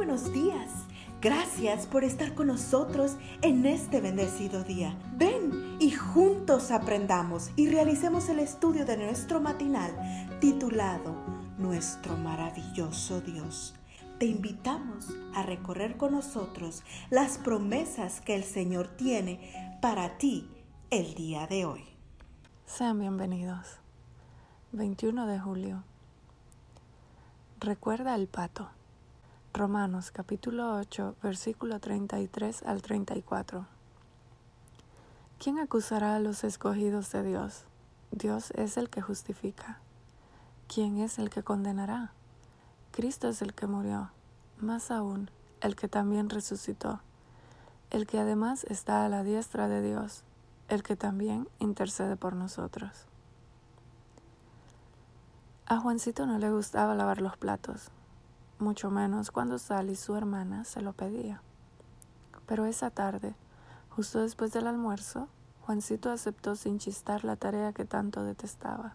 buenos días. Gracias por estar con nosotros en este bendecido día. Ven y juntos aprendamos y realicemos el estudio de nuestro matinal titulado Nuestro maravilloso Dios. Te invitamos a recorrer con nosotros las promesas que el Señor tiene para ti el día de hoy. Sean bienvenidos. 21 de julio. Recuerda el pato. Romanos capítulo 8, versículo 33 al 34. ¿Quién acusará a los escogidos de Dios? Dios es el que justifica. ¿Quién es el que condenará? Cristo es el que murió, más aún, el que también resucitó, el que además está a la diestra de Dios, el que también intercede por nosotros. A Juancito no le gustaba lavar los platos, mucho menos cuando Sally, su hermana, se lo pedía. Pero esa tarde, justo después del almuerzo, Juancito aceptó sin chistar la tarea que tanto detestaba.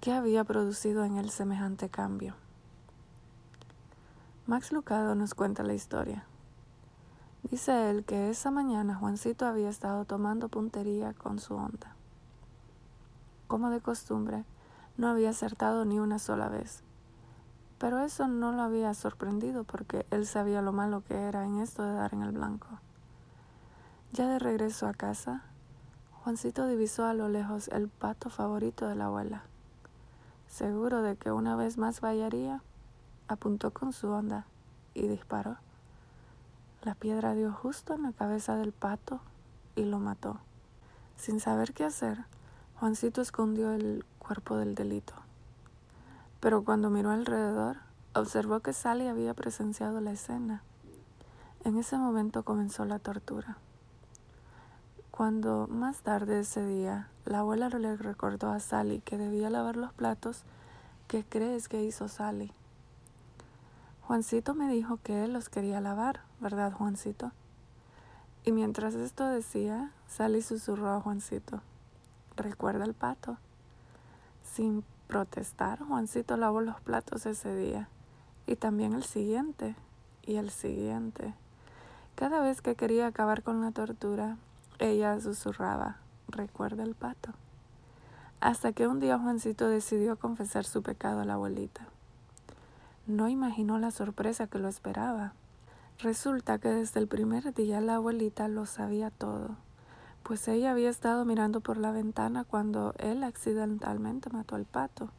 ¿Qué había producido en él semejante cambio? Max Lucado nos cuenta la historia. Dice él que esa mañana Juancito había estado tomando puntería con su onda. Como de costumbre, no había acertado ni una sola vez, pero eso no lo había sorprendido porque él sabía lo malo que era en esto de dar en el blanco. Ya de regreso a casa, Juancito divisó a lo lejos el pato favorito de la abuela. Seguro de que una vez más vallaría, apuntó con su onda y disparó. La piedra dio justo en la cabeza del pato y lo mató. Sin saber qué hacer, Juancito escondió el cuerpo del delito pero cuando miró alrededor, observó que Sally había presenciado la escena. En ese momento comenzó la tortura. Cuando más tarde ese día la abuela le recordó a Sally que debía lavar los platos, ¿qué crees que hizo Sally? Juancito me dijo que él los quería lavar, ¿verdad, Juancito? Y mientras esto decía, Sally susurró a Juancito, recuerda el pato. Sin protestar, Juancito lavó los platos ese día, y también el siguiente, y el siguiente. Cada vez que quería acabar con la tortura, ella susurraba, recuerda el pato. Hasta que un día Juancito decidió confesar su pecado a la abuelita. No imaginó la sorpresa que lo esperaba. Resulta que desde el primer día la abuelita lo sabía todo pues ella había estado mirando por la ventana cuando él accidentalmente mató al pato.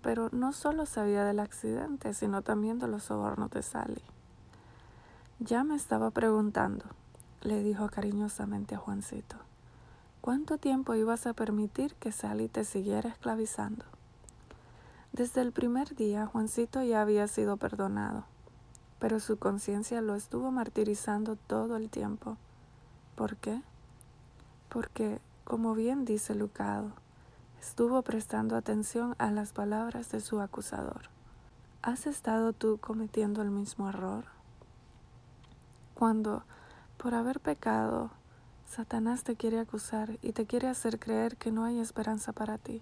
Pero no solo sabía del accidente, sino también de los sobornos de Sally. Ya me estaba preguntando, le dijo cariñosamente a Juancito, ¿cuánto tiempo ibas a permitir que Sally te siguiera esclavizando? Desde el primer día, Juancito ya había sido perdonado, pero su conciencia lo estuvo martirizando todo el tiempo. ¿Por qué? Porque, como bien dice Lucado, estuvo prestando atención a las palabras de su acusador. ¿Has estado tú cometiendo el mismo error? Cuando, por haber pecado, Satanás te quiere acusar y te quiere hacer creer que no hay esperanza para ti.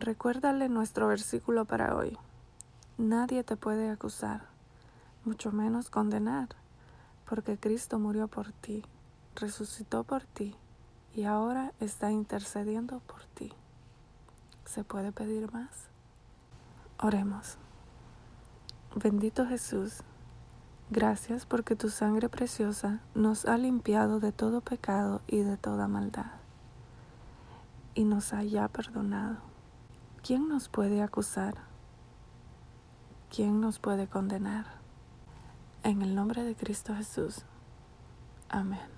Recuérdale nuestro versículo para hoy. Nadie te puede acusar, mucho menos condenar, porque Cristo murió por ti resucitó por ti y ahora está intercediendo por ti. ¿Se puede pedir más? Oremos. Bendito Jesús, gracias porque tu sangre preciosa nos ha limpiado de todo pecado y de toda maldad y nos ha ya perdonado. ¿Quién nos puede acusar? ¿Quién nos puede condenar? En el nombre de Cristo Jesús. Amén.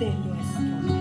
de nuestro.